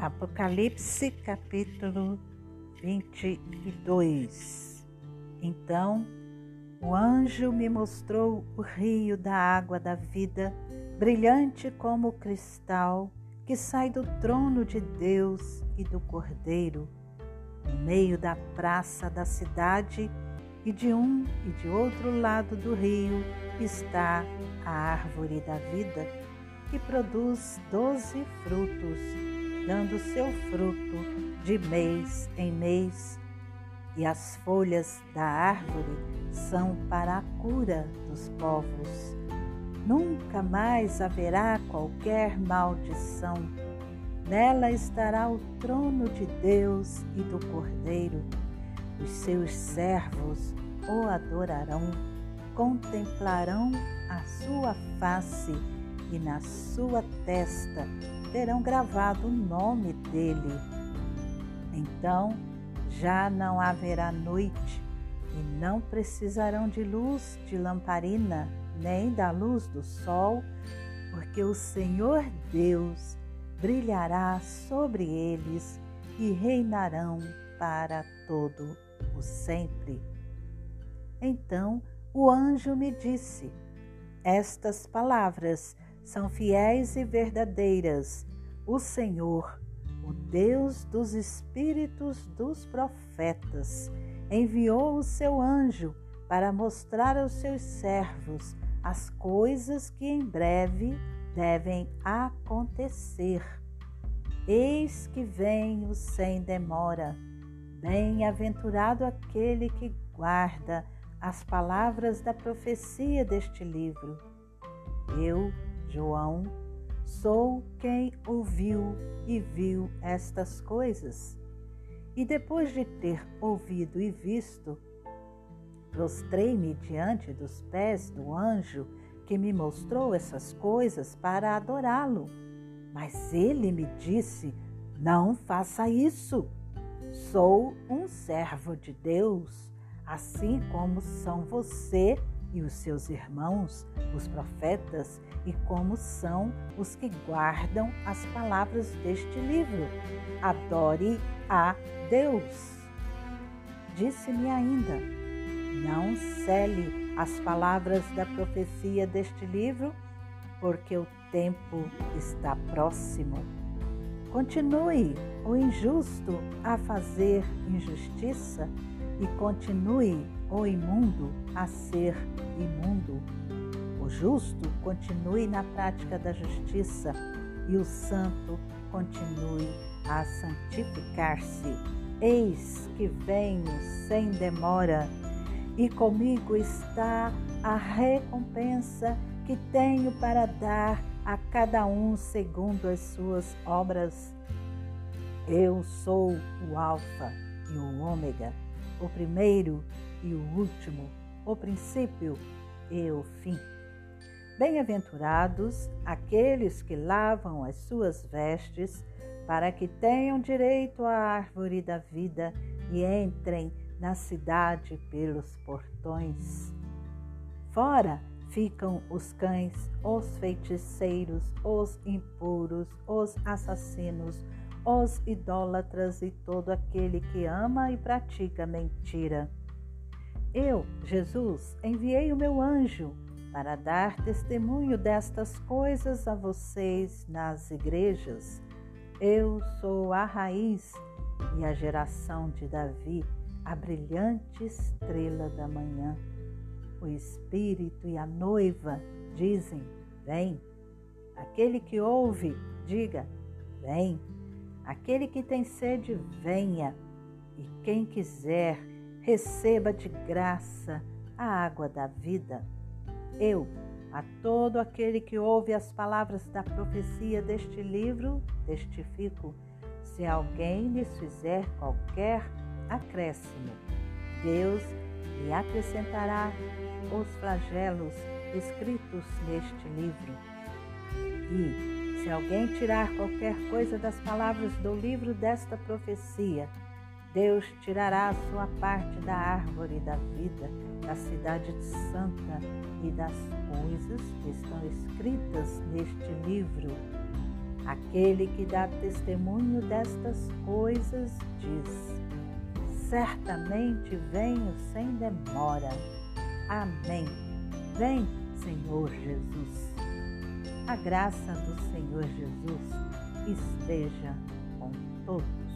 Apocalipse capítulo 22 Então o anjo me mostrou o rio da água da vida, brilhante como cristal, que sai do trono de Deus e do Cordeiro, no meio da praça da cidade, e de um e de outro lado do rio está a árvore da vida, que produz doze frutos dando seu fruto de mês em mês, e as folhas da árvore são para a cura dos povos. Nunca mais haverá qualquer maldição. Nela estará o trono de Deus e do Cordeiro. Os seus servos o adorarão, contemplarão a sua face e na sua testa terão gravado o nome dele. Então já não haverá noite e não precisarão de luz de lamparina, nem da luz do sol, porque o Senhor Deus brilhará sobre eles e reinarão para todo o sempre. Então o anjo me disse: Estas palavras são fiéis e verdadeiras. O Senhor, o Deus dos espíritos dos profetas, enviou o seu anjo para mostrar aos seus servos as coisas que em breve devem acontecer. Eis que venho sem demora. Bem-aventurado aquele que guarda as palavras da profecia deste livro. Eu João, sou quem ouviu e viu estas coisas. E depois de ter ouvido e visto, prostrei-me diante dos pés do anjo que me mostrou essas coisas para adorá-lo. Mas ele me disse: Não faça isso. Sou um servo de Deus, assim como são você e os seus irmãos, os profetas, e como são os que guardam as palavras deste livro. Adore a Deus. Disse-me ainda: não cele as palavras da profecia deste livro, porque o tempo está próximo. Continue o injusto a fazer injustiça e continue o imundo a ser imundo. O justo continue na prática da justiça e o santo continue a santificar-se. Eis que venho sem demora, e comigo está a recompensa que tenho para dar a cada um segundo as suas obras. Eu sou o Alfa e o Ômega, o primeiro e o último, o princípio e o fim. Bem-aventurados aqueles que lavam as suas vestes, para que tenham direito à árvore da vida e entrem na cidade pelos portões. Fora ficam os cães, os feiticeiros, os impuros, os assassinos, os idólatras e todo aquele que ama e pratica mentira. Eu, Jesus, enviei o meu anjo para dar testemunho destas coisas a vocês nas igrejas. Eu sou a raiz e a geração de Davi, a brilhante estrela da manhã. O Espírito e a noiva dizem: Vem. Aquele que ouve, diga: Vem. Aquele que tem sede, venha. E quem quiser, receba de graça a água da vida. Eu, a todo aquele que ouve as palavras da profecia deste livro, testifico: se alguém lhes fizer qualquer acréscimo, Deus lhe acrescentará os flagelos escritos neste livro. E, se alguém tirar qualquer coisa das palavras do livro desta profecia, Deus tirará a sua parte da árvore da vida, da cidade santa e das coisas que estão escritas neste livro. Aquele que dá testemunho destas coisas diz: Certamente venho sem demora. Amém. Vem, Senhor Jesus. A graça do Senhor Jesus esteja com todos.